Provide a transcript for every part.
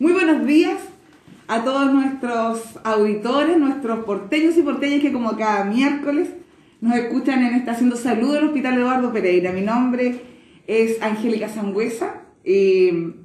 Muy buenos días a todos nuestros auditores, nuestros porteños y porteñas que como cada miércoles nos escuchan en esta Haciendo Salud del Hospital Eduardo Pereira. Mi nombre es Angélica Sangüesa y,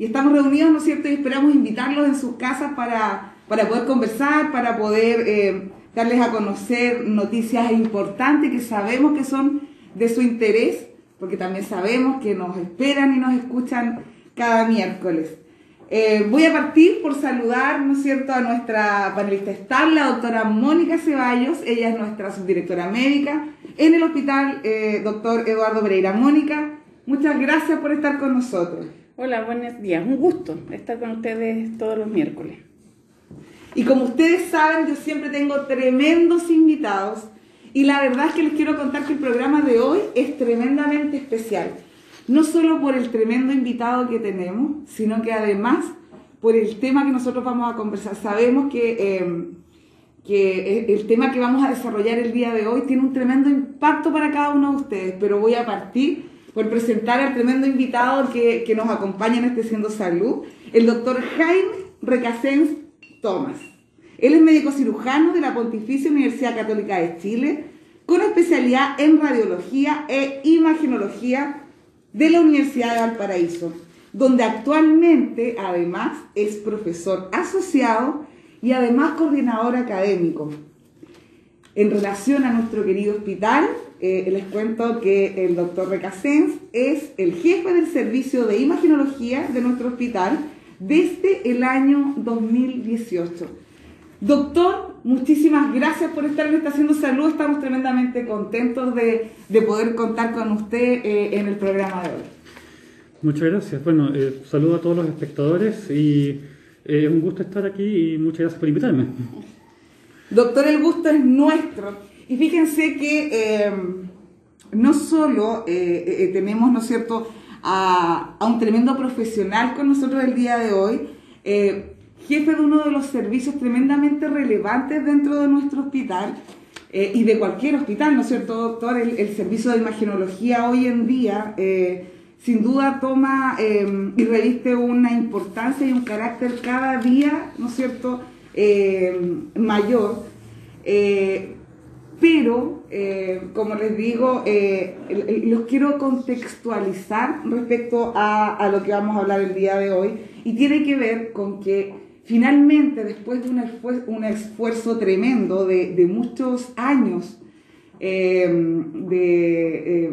estamos reunidos, ¿no es cierto? Y esperamos invitarlos en sus casas para, para poder conversar, para poder eh, darles a conocer noticias importantes que sabemos que son de su interés, porque también sabemos que nos esperan y nos escuchan cada miércoles. Eh, voy a partir por saludar, ¿no es cierto?, a nuestra panelista estable, la doctora Mónica Ceballos. Ella es nuestra subdirectora médica en el hospital eh, doctor Eduardo Pereira. Mónica, muchas gracias por estar con nosotros. Hola, buenos días. Un gusto estar con ustedes todos los miércoles. Y como ustedes saben, yo siempre tengo tremendos invitados. Y la verdad es que les quiero contar que el programa de hoy es tremendamente especial no solo por el tremendo invitado que tenemos, sino que además por el tema que nosotros vamos a conversar. Sabemos que, em, que el tema que vamos a desarrollar el día de hoy tiene un tremendo impacto para cada uno de ustedes, pero voy a partir por presentar al tremendo invitado que, que nos acompaña en este Siendo Salud, el doctor Jaime Recasens Tomás. Él es médico cirujano de la Pontificia Universidad Católica de Chile, con especialidad en radiología e imagenología de la Universidad de Valparaíso, donde actualmente además es profesor asociado y además coordinador académico. En relación a nuestro querido hospital, eh, les cuento que el doctor Recasens es el jefe del servicio de imaginología de nuestro hospital desde el año 2018. Doctor, muchísimas gracias por estar en Estación de Salud. Estamos tremendamente contentos de, poder contar con usted eh, en el programa de hoy. Muchas gracias. Bueno, eh, saludo a todos los espectadores y eh, es un gusto estar aquí y muchas gracias por invitarme. Doctor, el gusto es nuestro. Y fíjense que no solo tenemos, ¿no es cierto?, a, a, un tremendo profesional con nosotros el día de hoy, jefe de uno de los servicios tremendamente relevantes dentro de nuestro hospital eh, y de cualquier hospital, ¿no es cierto, doctor? El, servicio de imagenología hoy en día eh, sin duda toma em, y reviste una importancia y un carácter cada día, ¿no es cierto?, mayor. Eh, pero, como les digo, los quiero contextualizar respecto a lo que vamos a hablar el día de hoy y tiene que ver con que Finalmente, después de un esfuerzo, tremendo de, muchos años, eh, de, eh,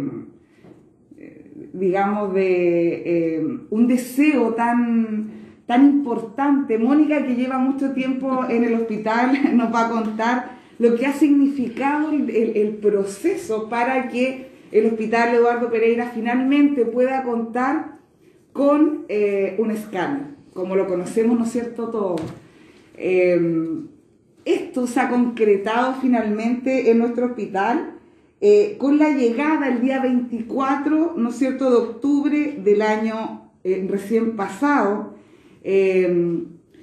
digamos, de eh, un deseo tan, tan importante, Mónica, que lleva mucho tiempo en el hospital, nos va a contar lo que ha significado el, proceso para que el Hospital Eduardo Pereira finalmente pueda contar con un escáner como lo conocemos, ¿no es cierto?, todos. Em, esto se ha concretado finalmente en nuestro hospital eh, con la llegada el día 24, ¿no es cierto?, de octubre del año eh, recién pasado,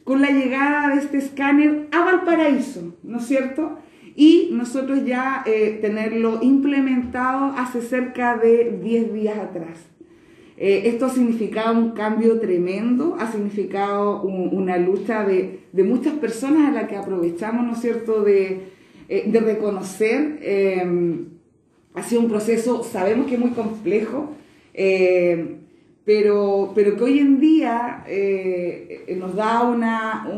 con la llegada de este escáner a Valparaíso, ¿no es cierto? Y nosotros ya eh, tenerlo implementado hace cerca de 10 días atrás. Eh, esto ha significado un cambio tremendo, ha significado una lucha de, muchas personas a las que aprovechamos, ¿no es cierto?, de, eh, reconocer. Eh, ha sido un proceso, sabemos que es muy complejo, pero, pero que hoy en día nos da una,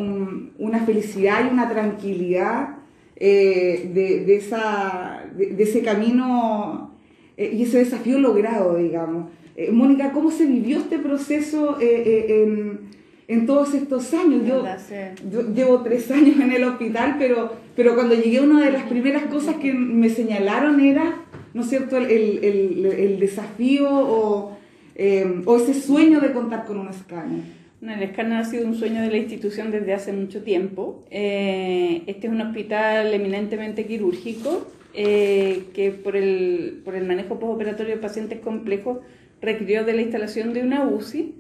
una felicidad y una tranquilidad de, esa, de ese camino y ese desafío logrado, digamos. Eh, Mónica, ¿cómo se vivió este proceso eh, eh, en, todos estos años? Yo, llevo tres años en el hospital, pero, pero cuando llegué una de las primeras cosas que me señalaron era, ¿no es cierto?, el, desafío o, ese sueño de contar con un escáner. el escáner ha sido un sueño de la institución desde hace mucho tiempo. este es un hospital eminentemente quirúrgico que por el, por el manejo postoperatorio de pacientes complejos requirió de la instalación de una UCI,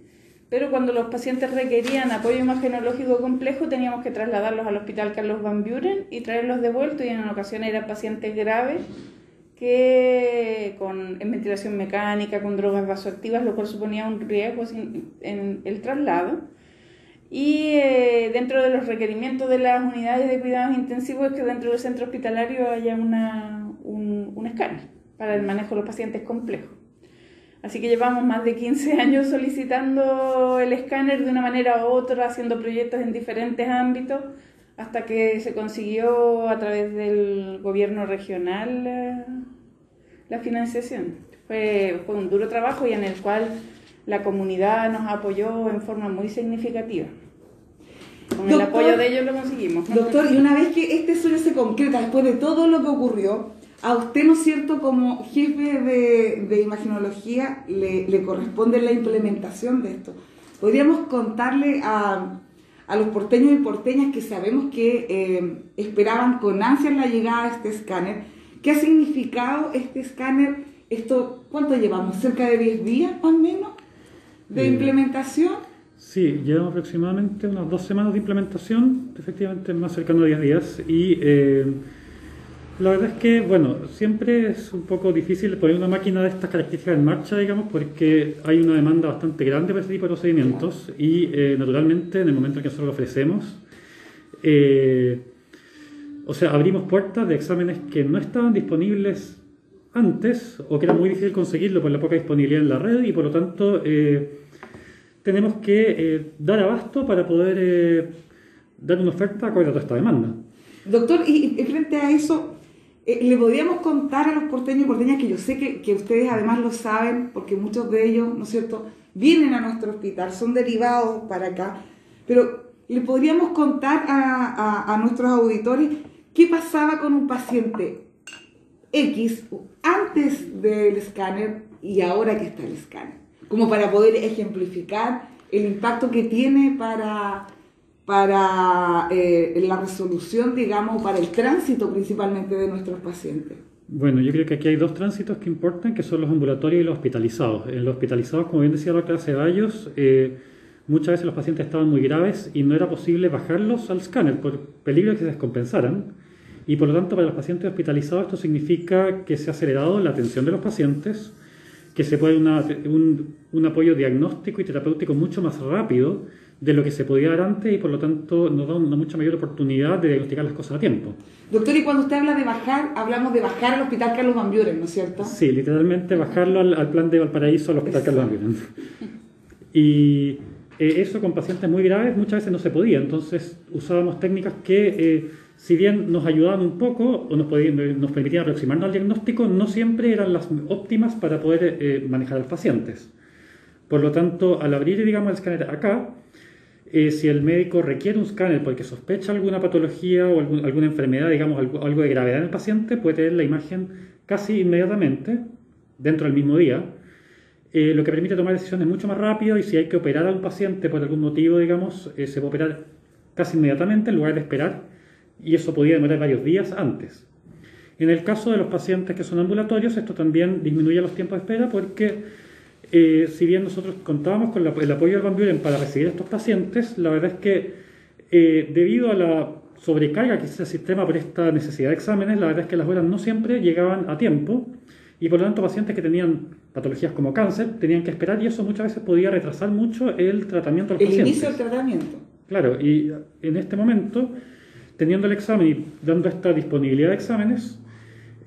pero cuando los pacientes requerían apoyo imagenológico complejo teníamos que trasladarlos al Hospital Carlos Van Buren y traerlos de vuelta y en ocasiones eran pacientes graves que con en ventilación mecánica, con drogas vasoactivas, lo cual suponía un riesgo en el traslado. Y eh, dentro de los requerimientos de las unidades de cuidados intensivos es que dentro del centro hospitalario haya una, un, un escáner para el manejo de los pacientes complejos. Así que llevamos más de 15 años solicitando el escáner de una manera u otra, haciendo proyectos en diferentes ámbitos, hasta que se consiguió a través del gobierno regional eh, la financiación. Fue, fue un duro trabajo y en el cual la comunidad nos apoyó en forma muy significativa. Con el apoyo de ellos lo conseguimos. Doctor, y una vez que este sueño se concreta, después de todo lo que ocurrió, a usted, ¿no es cierto?, como jefe de, de imaginología, le, le, corresponde la implementación de esto. ¿Podríamos contarle a, a, los porteños y porteñas que sabemos que eh, esperaban con ansias la llegada de este escáner? ¿Qué ha significado este escáner? Esto, ¿Cuánto llevamos? ¿Cerca de 10 días, más o menos, de Bien. implementación? Sí, llevamos aproximadamente unas dos semanas de implementación, efectivamente más cercano a 10 días. Y eh, la verdad es que, bueno, siempre es un poco difícil poner una máquina de estas características en marcha, digamos, porque hay una demanda bastante grande para este tipo de procedimientos y, eh, naturalmente, en el momento en que nosotros lo ofrecemos, eh, o sea, abrimos puertas de exámenes que no estaban disponibles antes o que era muy difícil conseguirlo por la poca disponibilidad en la red y, por lo tanto, eh, tenemos que dar abasto para poder dar una oferta acorde a toda esta demanda. Doctor, y frente a eso, eh, ¿le podríamos contar a los porteños y porteñas, que yo sé que, que, ustedes además lo saben, porque muchos de ellos, ¿no es cierto?, vienen a nuestro hospital, son derivados para acá, pero ¿le podríamos contar a, a, a nuestros auditores qué pasaba con un paciente X antes del escáner y ahora que está el escáner? Como para poder ejemplificar el impacto que tiene para para eh, la resolución, digamos, para el tránsito principalmente de nuestros pacientes? Bueno, yo creo que aquí hay dos tránsitos que importan, que son los ambulatorios y los hospitalizados. En los hospitalizados, como bien decía la doctora Ceballos, eh, muchas veces los pacientes estaban muy graves y no era posible bajarlos al escáner por peligro de que se descompensaran. Y por lo tanto, para los pacientes hospitalizados esto significa que se ha acelerado la atención de los pacientes, que se puede una, un, un apoyo diagnóstico y terapéutico mucho más rápido de lo que se podía dar antes y por lo tanto nos da una mucha mayor oportunidad de diagnosticar las cosas a tiempo. Doctor, y cuando usted habla de bajar, hablamos de bajar al Hospital Carlos Van Buren, ¿no es cierto? Sí, literalmente bajarlo al, al plan de Valparaíso al Hospital Carlos Van Buren. Y eh, eso con pacientes muy graves muchas veces no se podía, entonces usábamos técnicas que, eh, si bien nos ayudaban un poco o nos, podían, nos permitían aproximarnos al diagnóstico, no siempre eran las óptimas para poder eh, manejar a los pacientes. Por lo tanto, al abrir, digamos, el escáner acá, eh, si el médico requiere un escáner porque sospecha alguna patología o alguna enfermedad, digamos, algo, algo, de gravedad en el paciente, puede tener la imagen casi inmediatamente, dentro del mismo día, eh, lo que permite tomar decisiones mucho más rápido y si hay que operar a un paciente por algún motivo, digamos, eh, se puede operar casi inmediatamente en lugar de esperar y eso podía demorar varios días antes. En el caso de los pacientes que son ambulatorios, esto también disminuye los tiempos de espera porque eh, si bien nosotros contábamos con la, el apoyo del Van Buren para recibir a estos pacientes, la verdad es que eh, debido a la sobrecarga que existe el sistema por esta necesidad de exámenes, la verdad es que las horas no siempre llegaban a tiempo y por lo tanto pacientes que tenían patologías como cáncer tenían que esperar y eso muchas veces podía retrasar mucho el tratamiento de los el pacientes. El inicio del tratamiento. Claro, y en este momento, teniendo el examen y dando esta disponibilidad de exámenes,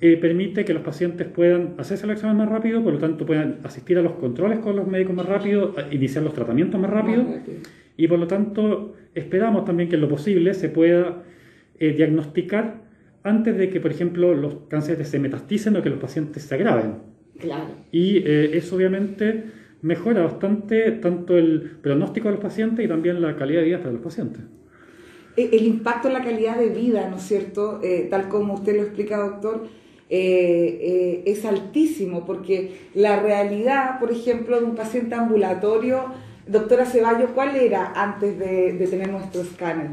eh, permite que los pacientes puedan hacerse el examen más rápido, por lo tanto puedan asistir a los controles con los médicos más rápido, iniciar los tratamientos más rápido, Más rápido. y por lo tanto esperamos también que en lo posible se pueda eh, diagnosticar antes de que, por ejemplo, los cánceres se metasticen o que los pacientes se agraven. Claro. Y eh, eso obviamente mejora bastante tanto el pronóstico de los pacientes y también la calidad de vida para los pacientes. El, el impacto en la calidad de vida, ¿no es cierto? Eh, tal como usted lo explica, doctor, eh, eh, es altísimo, porque la realidad, por ejemplo, de un paciente ambulatorio, doctora Ceballos, ¿cuál era antes de, de tener nuestro escáner?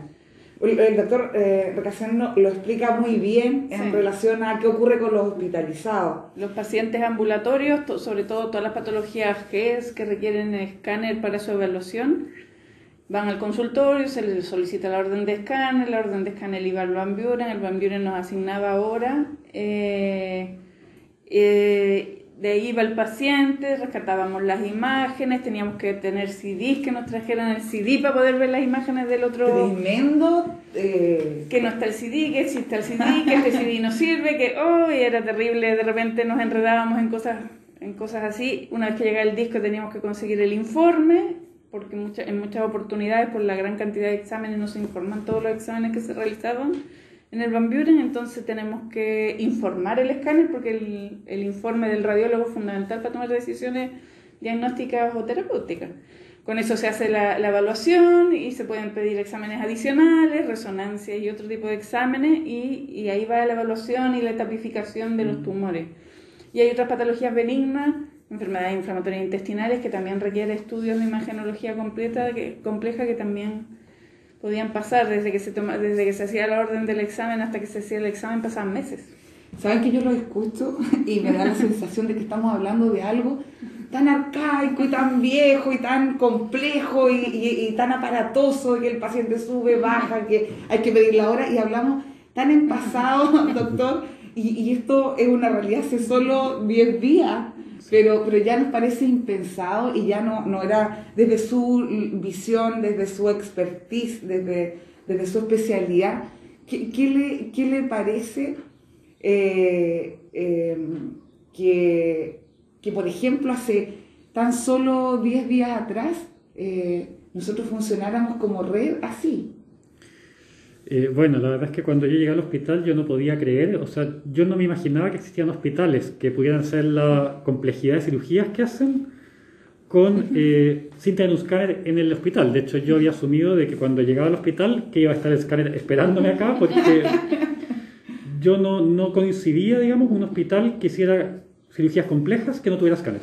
El, doctor eh, lo explica muy bien en Sí. relación a qué ocurre con los hospitalizados. Los pacientes ambulatorios, to- sobre todo todas las patologías GES que requieren escáner para su evaluación, van al consultorio, se les solicita la orden de escáner, la orden de escáner iba al Van Buren, el Van Buren nos asignaba hora. eh, eh, de ahí iba el paciente, rescatábamos las imágenes, teníamos que tener CDs que nos trajeran el CD para poder ver las imágenes del otro. Tremendo. Eh... Que no está el CD, que existe el CD, que este CD no sirve, que oh, era terrible, de repente nos enredábamos en cosas, en cosas así. Una vez que llegaba el disco teníamos que conseguir el informe, porque en muchas oportunidades por la gran cantidad de exámenes no se informan todos los exámenes que se realizaban en el Van Buren, entonces tenemos que informar el escáner porque el, el, informe del radiólogo es fundamental para tomar decisiones diagnósticas o terapéuticas. Con eso se hace la, la, evaluación y se pueden pedir exámenes adicionales, resonancia y otro tipo de exámenes y, y ahí va la evaluación y la etapificación de los mm. tumores. Y hay otras patologías benignas, enfermedades inflamatorias intestinales que también requieren estudios de imagenología completa, que, compleja que también podían pasar desde que se toma, desde que se hacía la orden del examen hasta que se hacía el examen pasaban meses. Saben que yo lo escucho y me da la sensación de que estamos hablando de algo tan arcaico y tan viejo y tan complejo y, tan aparatoso que el paciente sube, baja, que hay que pedir la hora y hablamos tan en pasado, doctor, y, y esto es una realidad hace solo 10 días pero, pero ya nos parece impensado y ya no, no era desde su visión, desde su expertise, desde, desde su especialidad. ¿Qué, qué, le, qué le, parece eh, eh, que, que, por ejemplo, hace tan solo 10 días atrás eh, nosotros funcionáramos como red así? Eh, bueno, la verdad es que cuando yo llegué al hospital yo no podía creer, o sea, yo no me imaginaba que existían hospitales que pudieran hacer la complejidad de cirugías que hacen con, eh, sin tener un escáner en el hospital. De hecho, yo había asumido de que cuando llegaba al hospital que iba a estar el escáner esperándome acá porque yo no, no coincidía, digamos, un hospital que hiciera cirugías complejas que no tuviera escáner.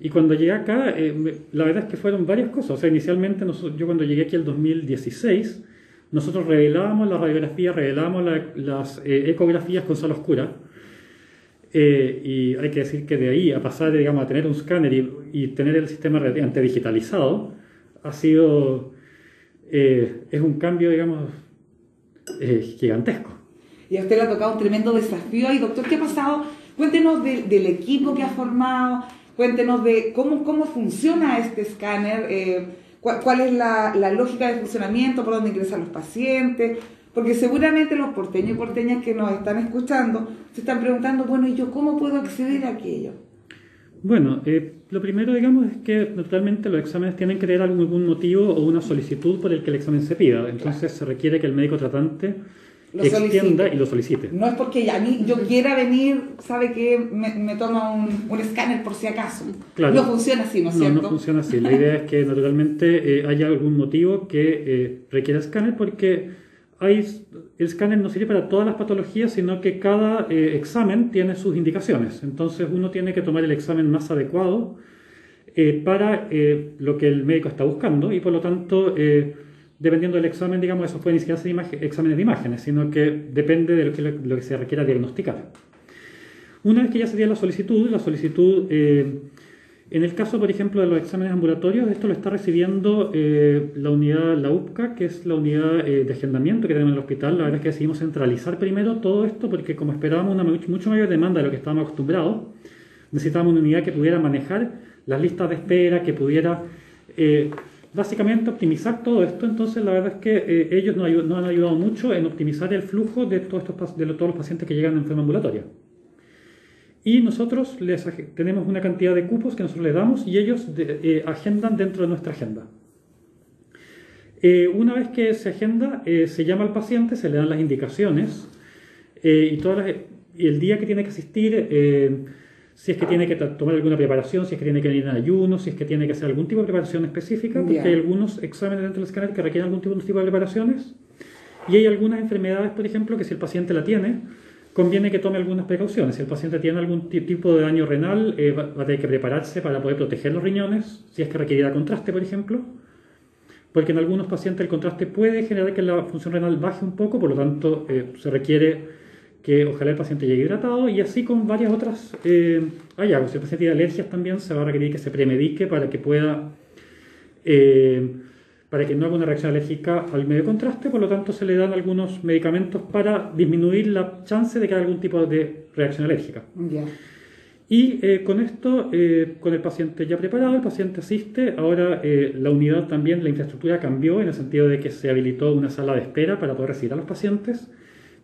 Y cuando llegué acá, eh, la verdad es que fueron varias cosas. O sea, inicialmente yo cuando llegué aquí el 2016, nosotros revelábamos la radiografía, revelábamos las eh, ecografías con sala oscura. Eh, y hay que decir que de ahí a pasar digamos, a tener un escáner y, tener el sistema relativamente digitalizado, ha sido, eh, es un cambio, digamos, gigantesco. Y a usted le ha tocado un tremendo desafío. Y doctor, ¿qué ha pasado? Cuéntenos del equipo que ha formado, cuéntenos de cómo, cómo funciona este escáner cuál, es la, lógica de funcionamiento, por dónde ingresan los pacientes, porque seguramente los porteños y porteñas que nos están escuchando se están preguntando, bueno, ¿y yo cómo puedo acceder a aquello? Bueno, eh, lo primero, digamos, es que naturalmente los exámenes tienen que tener algún motivo o una solicitud por el que el examen se pida. Entonces se requiere que el médico tratante lo extienda y lo solicite. No es porque a mí yo quiera venir, sabe que me, toma un, escáner por si acaso. No funciona así, ¿no es cierto? No, no funciona así. La idea es que naturalmente eh, haya algún motivo que eh, requiera escáner porque hay, el escáner no sirve para todas las patologías, sino que cada eh, examen tiene sus indicaciones. Entonces uno tiene que tomar el examen más adecuado para lo que el médico está buscando y por lo tanto dependiendo del examen, digamos, eso puede ni siquiera ser exámenes de imágenes, sino que depende de lo que, se requiera diagnosticar. Una vez que ya se la solicitud, la solicitud, eh, en el caso, por ejemplo, de los exámenes ambulatorios, esto lo está recibiendo eh, la unidad, la UPCA, que es la unidad eh, de agendamiento que tenemos en el hospital. La verdad es que decidimos centralizar primero todo esto porque como esperábamos una mucho mayor demanda de lo que estábamos acostumbrados, necesitábamos una unidad que pudiera manejar las listas de espera, que pudiera básicamente optimizar todo esto. Entonces, la verdad es que eh, ellos nos, han ayudado mucho en optimizar el flujo de, todos estos, de todos los pacientes que llegan en enferma ambulatoria. Y nosotros les tenemos una cantidad de cupos que nosotros les damos y ellos eh, agendan dentro de nuestra agenda. Eh, una vez que se agenda, se llama al paciente, se le dan las indicaciones y, todas y el día que tiene que asistir si es que tiene que tomar alguna preparación, si es que tiene que venir en ayuno, si es que tiene que hacer algún tipo de preparación específica, porque hay algunos exámenes dentro del escáner que requieren algún tipo, tipo de preparaciones. Y hay algunas enfermedades, por ejemplo, que si el paciente la tiene, conviene que tome algunas precauciones. Si el paciente tiene algún tipo de daño renal, eh, va, a tener que prepararse para poder proteger los riñones, si es que requiere contraste, por ejemplo, porque en algunos pacientes el contraste puede generar que la función renal baje un poco, por lo tanto eh, se requiere que ojalá el paciente llegue hidratado y así con varias otras eh, hallazgos. Si el paciente tiene alergias también se va a requerir que se premedique para que pueda, eh, para que no haga una reacción alérgica al medio contraste, por lo tanto se le dan algunos medicamentos para disminuir la chance de que haya algún tipo de reacción alérgica. Y eh, con esto, eh, con el paciente ya preparado, el paciente asiste. Ahora eh, la unidad también, la infraestructura cambió en el sentido de que se habilitó una sala de espera para poder recibir a los pacientes,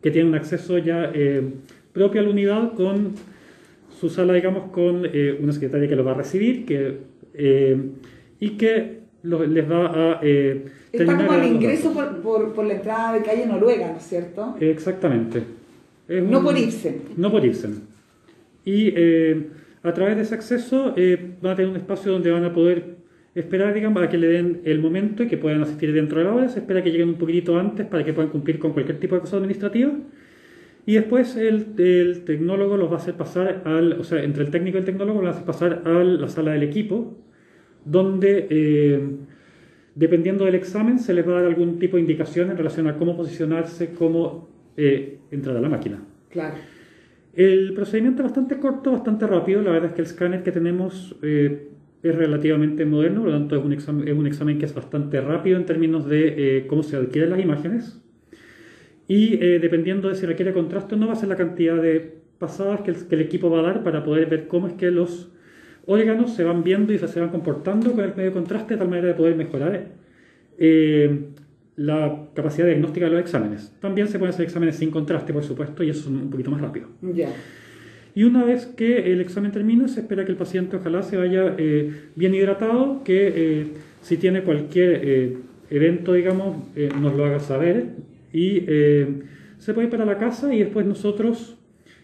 que tienen un acceso ya propio a la unidad con su sala, digamos, con una secretaria que lo va a recibir que, y que les va a... Está como el ingreso por, por, por, la entrada de calle Noruega, ¿no es cierto? Exactamente. no por Ibsen. No por Ibsen. Y eh, a través de ese acceso eh, van a tener un espacio donde van a poder esperar, digamos, a que le den el momento y que puedan asistir dentro de la hora. Se espera que lleguen un poquitito antes para que puedan cumplir con cualquier tipo de cosa administrativa. Y después el, el, tecnólogo los va a hacer pasar al, o sea, entre el técnico y el tecnólogo los va a hacer pasar a la sala del equipo, donde, eh, dependiendo del examen, se les va a dar algún tipo de indicación en relación a cómo posicionarse, cómo entrar a la máquina. Claro. El procedimiento es bastante corto, bastante rápido. La verdad es que el escáner que tenemos eh, es relativamente moderno, por lo tanto es un, examen, es un examen que es bastante rápido en términos de eh, cómo se adquieren las imágenes. Y eh, dependiendo de si requiere contraste o no, va a ser la cantidad de pasadas que el, equipo va a dar para poder ver cómo es que los órganos se van viendo y se van comportando con el medio contraste de tal manera de poder mejorar la capacidad diagnóstica de los exámenes. También se pueden hacer exámenes sin contraste, por supuesto, y eso es un poquito más rápido. Y una vez que el examen termina, se espera que el paciente ojalá se vaya eh, bien hidratado, que eh, si tiene cualquier eh, evento, digamos, nos lo haga saber y se puede ir para la casa y después nosotros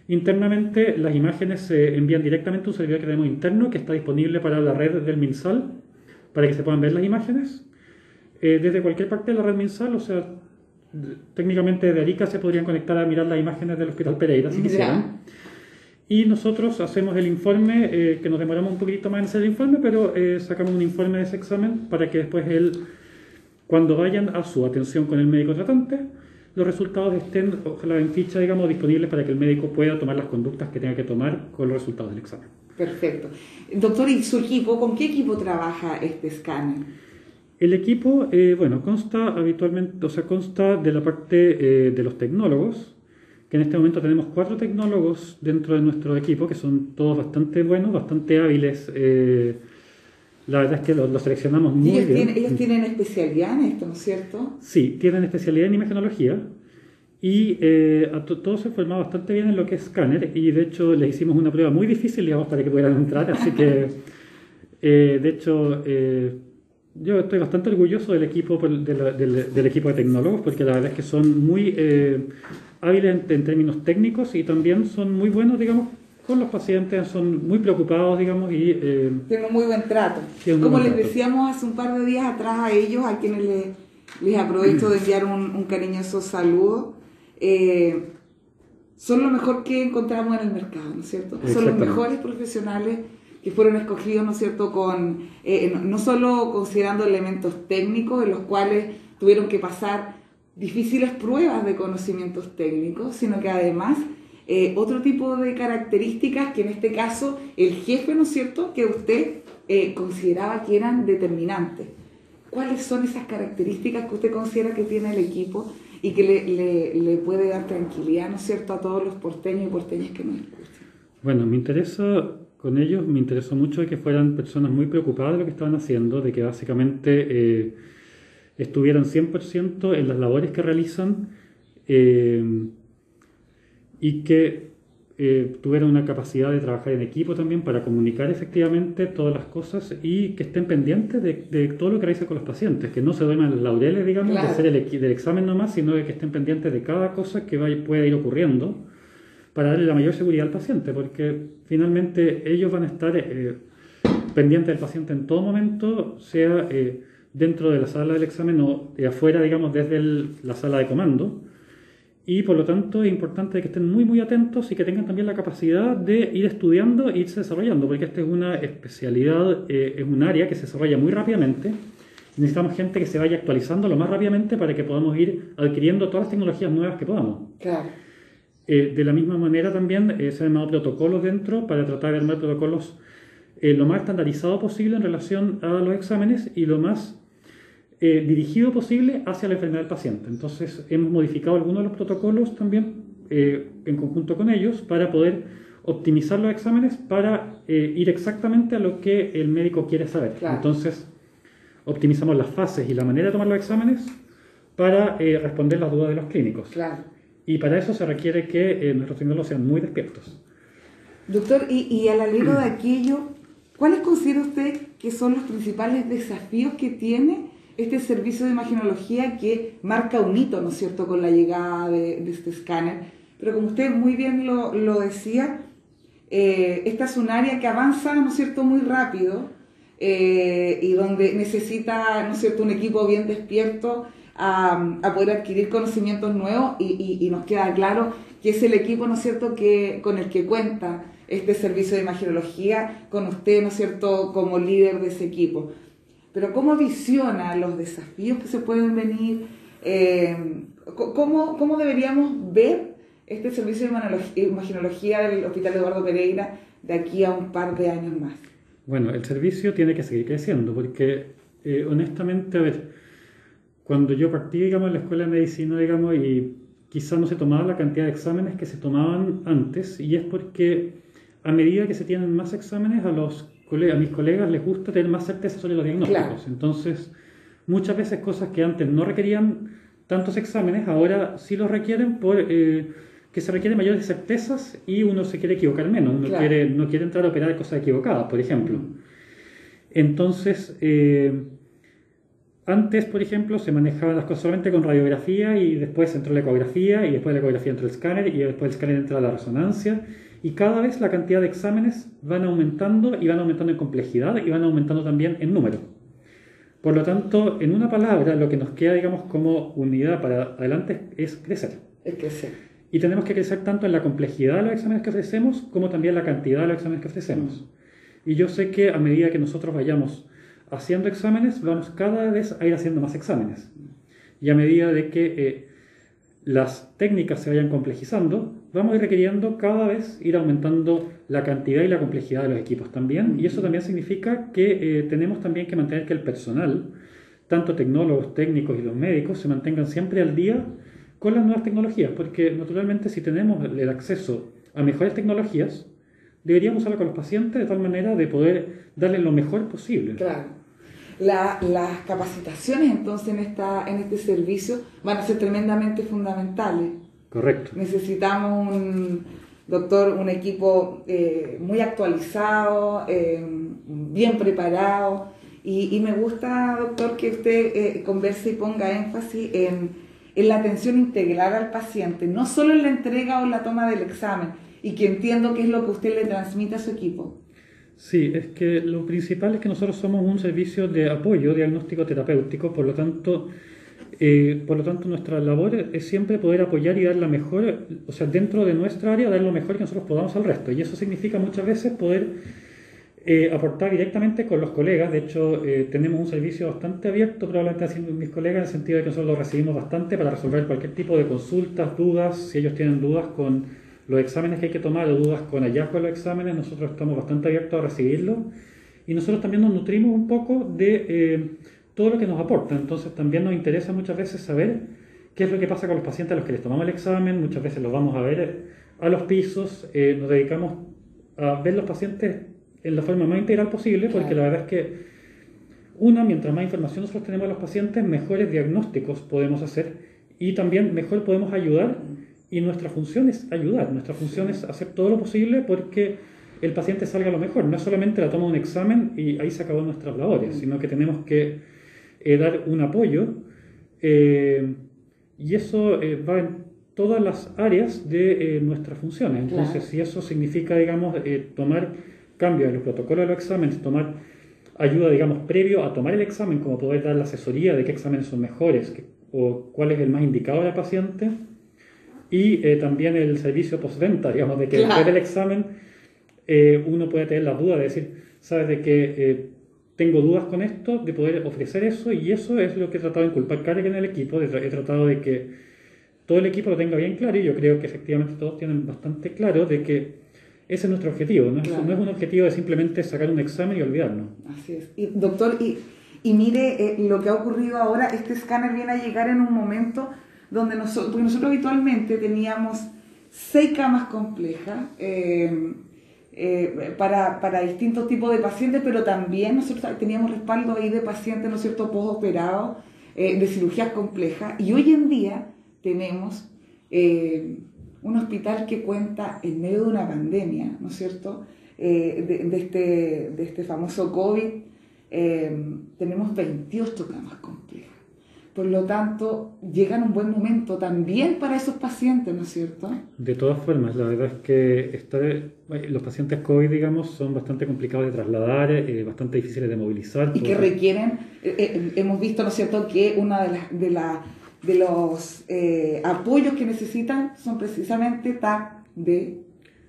internamente las imágenes se envían directamente a un servidor que tenemos interno que está disponible para la red del MinSal para que se puedan ver las imágenes eh, desde cualquier parte de la red MinSal, o sea, técnicamente de Arica se podrían conectar a mirar las imágenes del Hospital Pereira si quisieran. Y nosotros hacemos el informe, eh, que nos demoramos un poquito más en hacer el informe, pero eh, sacamos un informe de ese examen para que después él, cuando vayan a su atención con el médico tratante, los resultados estén, ojalá en ficha, digamos, disponibles para que el médico pueda tomar las conductas que tenga que tomar con los resultados del examen. Perfecto. Doctor, ¿y su equipo, con qué equipo trabaja este escáner? El equipo, eh, bueno, consta habitualmente, o sea, consta de la parte eh, de los tecnólogos, que en este momento tenemos cuatro tecnólogos dentro de nuestro equipo, que son todos bastante buenos, bastante hábiles. Eh, la verdad es que los, seleccionamos muy ellos bien. Tienen, ellos tienen especialidad en esto, ¿no es cierto? Sí, tienen especialidad en imagenología y a todos se formaron bastante bien en lo que es escáner y de hecho les hicimos una prueba muy difícil, digamos, para que pudieran entrar, así que de hecho yo estoy bastante orgulloso del equipo, del, equipo de tecnólogos porque la verdad es que son muy eh, hábiles en, términos técnicos y también son muy buenos, digamos, con los pacientes, son muy preocupados, digamos, y... Eh, Tienen muy buen trato. Como les decíamos hace un par de días atrás a ellos, a quienes les, les aprovecho de enviar un, cariñoso saludo, eh, son lo mejor que encontramos en el mercado, ¿no es cierto? Son los mejores profesionales que fueron escogidos, ¿no es cierto?, con, eh, no, solo considerando elementos técnicos en los cuales tuvieron que pasar difíciles pruebas de conocimientos técnicos, sino que además eh, otro tipo de características que en este caso el jefe, ¿no es cierto?, que usted eh, consideraba que eran determinantes. ¿Cuáles son esas características que usted considera que tiene el equipo y que le, le, le puede dar tranquilidad, ¿no es cierto?, a todos los porteños y porteñas que nos escuchan. Bueno, me interesa con ellos me interesó mucho que fueran personas muy preocupadas de lo que estaban haciendo, de que básicamente eh, estuvieran 100% en las labores que realizan eh, y que eh, tuvieran una capacidad de trabajar en equipo también para comunicar efectivamente todas las cosas y que estén pendientes de, todo lo que realizan con los pacientes, que no se duerman los laureles, digamos, de hacer el, del examen nomás, sino de que estén pendientes de cada cosa que vaya, pueda ir ocurriendo para darle la mayor seguridad al paciente, porque finalmente ellos van a estar eh, pendientes del paciente en todo momento, sea eh, dentro de la sala del examen o de afuera, digamos, desde la sala de comando. Y por lo tanto es importante que estén muy muy atentos y que tengan también la capacidad de ir estudiando e irse desarrollando, porque esta es una especialidad, eh, es un área que se desarrolla muy rápidamente. Necesitamos gente que se vaya actualizando lo más rápidamente para que podamos ir adquiriendo todas las tecnologías nuevas que podamos. Claro. Eh, de la misma manera también eh, se han armado protocolos dentro para tratar de armar protocolos eh, lo más estandarizado posible en relación a los exámenes y lo más dirigido posible hacia la enfermedad del paciente. Entonces hemos modificado algunos de los protocolos también en conjunto con ellos para poder optimizar los exámenes para eh, ir exactamente a lo que el médico quiere saber. Claro. Entonces, optimizamos las fases y la manera de tomar los exámenes para eh, responder las dudas de los clínicos. Claro. Y para eso se requiere que eh, nuestros tecnólogos sean muy despiertos. Doctor, y, y al hilo de aquello, ¿cuáles considera usted que son los principales desafíos que tiene este servicio de imagenología que marca un hito, ¿no es cierto?, con la llegada de, este escáner. Pero como usted muy bien lo, lo decía, eh, esta es un área que avanza, ¿no es cierto?, muy rápido eh, y donde necesita, ¿no es cierto?, un equipo bien despierto a, poder adquirir conocimientos nuevos y, nos queda claro que es el equipo, ¿no es cierto?, que, con el que cuenta este servicio de imagenología, con usted, ¿no es cierto?, como líder de ese equipo. Pero ¿cómo visiona los desafíos que se pueden venir? Eh, ¿cómo, ¿Cómo deberíamos ver este servicio de imagenología del Hospital Eduardo Pereira de aquí a un par de años más? Bueno, el servicio tiene que seguir creciendo porque, eh, honestamente, a ver, cuando yo partí, digamos, en la escuela de medicina, digamos, y quizás no se tomaba la cantidad de exámenes que se tomaban antes, y es porque a medida que se tienen más exámenes, a los a mis colegas les gusta tener más certeza sobre los diagnósticos. Claro. Entonces, muchas veces cosas que antes no requerían tantos exámenes, ahora sí los requieren por eh, que se requieren mayores certezas y uno se quiere equivocar menos, uno Claro. quiere, no quiere entrar a operar cosas equivocadas, por ejemplo. Entonces, eh, antes, por ejemplo, se manejaban las cosas solamente con radiografía y después entró la ecografía y después de la ecografía entró el escáner y después del escáner entra la resonancia y cada vez la cantidad de exámenes van aumentando y van aumentando en complejidad y van aumentando también en número. Por lo tanto, en una palabra, lo que nos queda, digamos, como unidad para adelante es crecer. Es crecer. Y tenemos que crecer tanto en la complejidad de los exámenes que ofrecemos como también la cantidad de los exámenes que ofrecemos. Y yo sé que a medida que nosotros vayamos haciendo exámenes, vamos cada vez a ir haciendo más exámenes. Y a medida de que eh, las técnicas se vayan complejizando, vamos a ir requiriendo cada vez ir aumentando la cantidad y la complejidad de los equipos también. Y eso también significa que eh, tenemos también que mantener que el personal, tanto tecnólogos, técnicos y los médicos, se mantengan siempre al día con las nuevas tecnologías, porque naturalmente si tenemos el acceso a mejores tecnologías, deberíamos usarla con los pacientes de tal manera de poder darle lo mejor posible. Claro. La- las capacitaciones entonces en, esta, en este servicio van a ser tremendamente fundamentales. Correcto. Necesitamos un doctor, un equipo eh, muy actualizado, eh, bien preparado. Y, y me gusta, doctor, que usted eh, converse y ponga énfasis en, en la atención integral al paciente, no solo en la entrega o la toma del examen, y que entiendo que es lo que usted le transmite a su equipo. Sí, es que lo principal es que nosotros somos un servicio de apoyo diagnóstico terapéutico, por lo tanto, eh, por lo tanto nuestra labor es siempre poder apoyar y dar la mejor, o sea, dentro de nuestra área, dar lo mejor que nosotros podamos al resto. Y eso significa muchas veces poder eh, aportar directamente con los colegas. De hecho, eh, tenemos un servicio bastante abierto, probablemente así mis colegas, en el sentido de que nosotros lo recibimos bastante para resolver cualquier tipo de consultas, dudas, si ellos tienen dudas con los exámenes que hay que tomar o dudas con hallazgo de los exámenes, nosotros estamos bastante abiertos a recibirlo. Y nosotros también nos nutrimos un poco de eh, todo lo que nos aporta. Entonces también nos interesa muchas veces saber qué es lo que pasa con los pacientes a los que les tomamos el examen. Muchas veces los vamos a ver a los pisos. eh, nos dedicamos a ver los pacientes en la forma más integral posible, porque Claro. la verdad es que, una, mientras más información nosotros tenemos de los pacientes, mejores diagnósticos podemos hacer y también mejor podemos ayudar. Y nuestra función es ayudar, nuestra función es hacer todo lo posible porque el paciente salga lo mejor. No es solamente la toma de un examen y ahí se acabó nuestras labores, sino que tenemos que eh, dar un apoyo eh, y eso eh, va en todas las áreas de eh, nuestras funciones. Entonces, Claro. si eso significa, digamos, eh, tomar cambio en los protocolos de los exámenes, tomar ayuda, digamos, previo a tomar el examen, como poder dar la asesoría de qué exámenes son mejores qué- o cuál es el más indicado para paciente, y eh, también el servicio postventa, digamos, de que Claro. después del examen eh, uno puede tener la duda de decir, sabes de que eh, tengo dudas con esto, de poder ofrecer eso, y eso es lo que he tratado de inculcar en el equipo, he tratado de que todo el equipo lo tenga bien claro, y yo creo que efectivamente todos tienen bastante claro de que ese es nuestro objetivo, no es, Claro. no es un objetivo de simplemente sacar un examen y olvidarnos. Así es. Y, doctor, y, y mire eh, lo que ha ocurrido ahora, este escáner viene a llegar en un momento donde nosotros, porque nosotros habitualmente teníamos seis camas complejas. Eh, eh, para, para, distintos tipos de pacientes, pero también nosotros teníamos respaldo ahí de pacientes, ¿no es cierto?, posoperados, eh, de cirugías complejas, y hoy en día tenemos eh, un hospital que cuenta en medio de una pandemia, ¿no es cierto?, de, de, este, de este famoso COVID, tenemos 28 camas complejas. Por lo tanto, llega en un buen momento también para esos pacientes, ¿no es cierto? De todas formas, la verdad es que estar, los pacientes COVID, digamos, son bastante complicados de trasladar, eh, bastante difíciles de movilizar. Y que requieren, eh, eh, hemos visto, ¿no es cierto?, que una de, las de, la, de los apoyos que necesitan son precisamente TAC de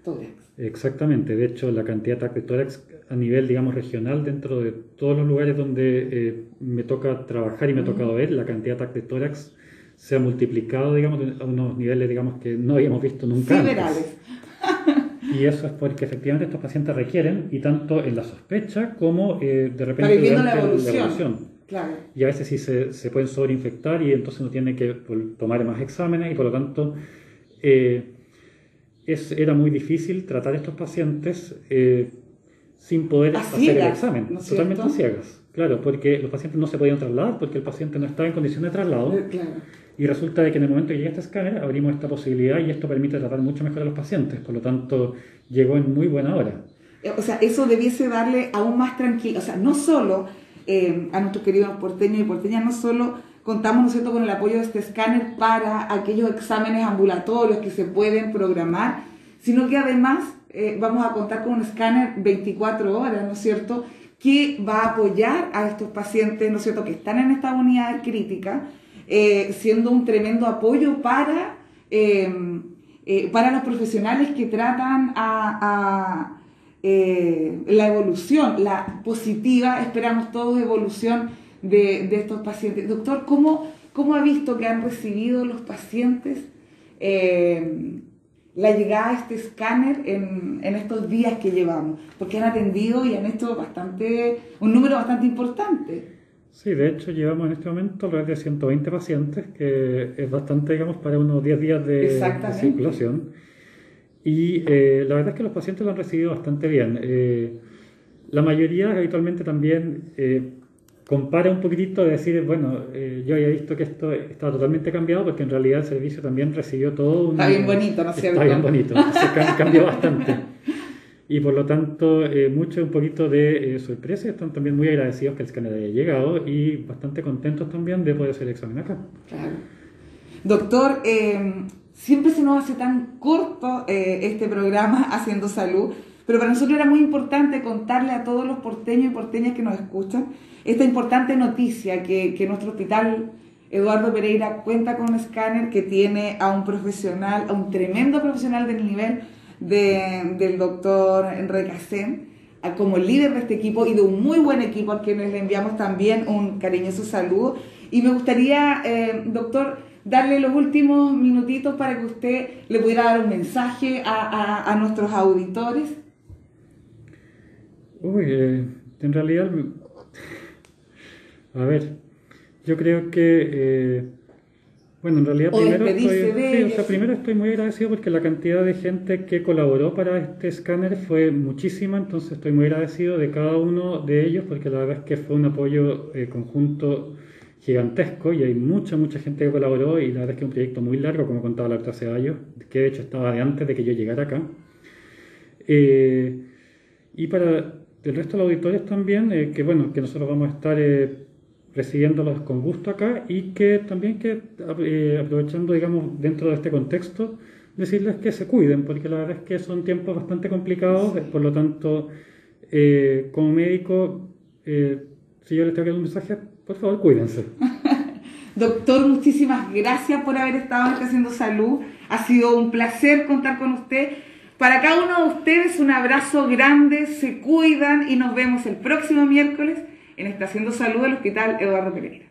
tórax. Exactamente, de hecho, la cantidad de TAC de tórax a nivel, digamos, regional, dentro de todos los lugares donde eh, me toca trabajar y me ha tocado ver, la cantidad de ataques de tórax se ha multiplicado, digamos, a unos niveles, digamos, que no habíamos visto nunca antes. Y eso es porque efectivamente estos pacientes requieren, y tanto en la sospecha como eh, de repente durante la evolución. Claro. Y a veces sí se, se, pueden sobreinfectar y entonces uno tiene que tomar más exámenes y por lo tanto eh, es, era muy difícil tratar a estos pacientes sin poder hacer el examen, totalmente ciegas. Claro, porque los pacientes no se podían trasladar porque el paciente no estaba en condición de traslado. Eh, y resulta de que en el momento que llega este escáner abrimos esta posibilidad y esto permite tratar mucho mejor a los pacientes. Por lo tanto, llegó en muy buena hora. Eh, o sea, eso debiese darle aún más tranquilo. O sea, no solo eh, a nuestros queridos porteños y porteñas, no solo contamos ¿no cierto? con el apoyo de este escáner para aquellos exámenes ambulatorios que se pueden programar, sino que además eh, vamos a contar con un escáner 24 horas, ¿no es cierto?, que va a apoyar a estos pacientes, ¿no es cierto?, que están en esta unidad crítica, eh, siendo un tremendo apoyo para, em, eh, para los profesionales que tratan a, la evolución, la positiva, esperamos todos, evolución de, de estos pacientes. Doctor, ¿cómo, ¿cómo ha visto que han recibido los pacientes? La llegada a este escáner en, en, estos días que llevamos, porque han atendido y han hecho bastante, un número bastante importante. Sí, de hecho llevamos en este momento alrededor de 120 pacientes, que es bastante, digamos, para unos 10 días de, circulación. Y eh, la verdad es que los pacientes lo han recibido bastante bien. Eh, la mayoría habitualmente también eh, compara un poquitito de decir, bueno, eh, yo había visto que esto estaba totalmente cambiado porque en realidad el servicio también recibió todo un... Está bien bonito, ¿no es cierto? Está bien bonito, se cambió bastante. Y por lo tanto, eh, mucho un poquito de eh, sorpresa están también muy agradecidos que el escáner haya llegado y bastante contentos también de poder hacer el examen acá. Claro. Doctor, siempre se nos hace tan corto este programa Haciendo Salud, pero para nosotros era muy importante contarle a todos los porteños y porteñas que nos escuchan esta importante noticia que, que nuestro hospital Eduardo Pereira cuenta con un escáner que tiene a un profesional, a un tremendo profesional del nivel de, del doctor Recasén, como líder de este equipo y de un muy buen equipo a quienes le enviamos también un cariñoso saludo. Y me gustaría, eh, doctor, darle los últimos minutitos para que usted le pudiera dar un mensaje a, a, a nuestros auditores. Uy, eh, en realidad a ver, yo creo que, eh, bueno, en realidad primero estoy, primero estoy muy agradecido porque la cantidad de gente que colaboró para este escáner fue muchísima, entonces estoy muy agradecido de cada uno de ellos porque la verdad es que fue un apoyo eh, conjunto gigantesco y hay mucha, mucha gente que colaboró y la verdad es que es un proyecto muy largo, como contaba la doctora Ceballos, que de hecho estaba de antes de que yo llegara acá. Eh, y para el resto de los auditores también, que bueno, que nosotros vamos a estar recibiéndolos con gusto acá y que también que eh, aprovechando, digamos, dentro de este contexto, decirles que se cuiden, porque la verdad es que son tiempos bastante complicados, por lo tanto, eh, como médico, eh, si yo les tengo que dar un mensaje, por favor, cuídense. Doctor, muchísimas gracias por haber estado en Haciendo Salud. Ha sido un placer contar con usted. Para cada uno de ustedes un abrazo grande, se cuidan y nos vemos el próximo miércoles en Estación Salud del Hospital Eduardo Pereira.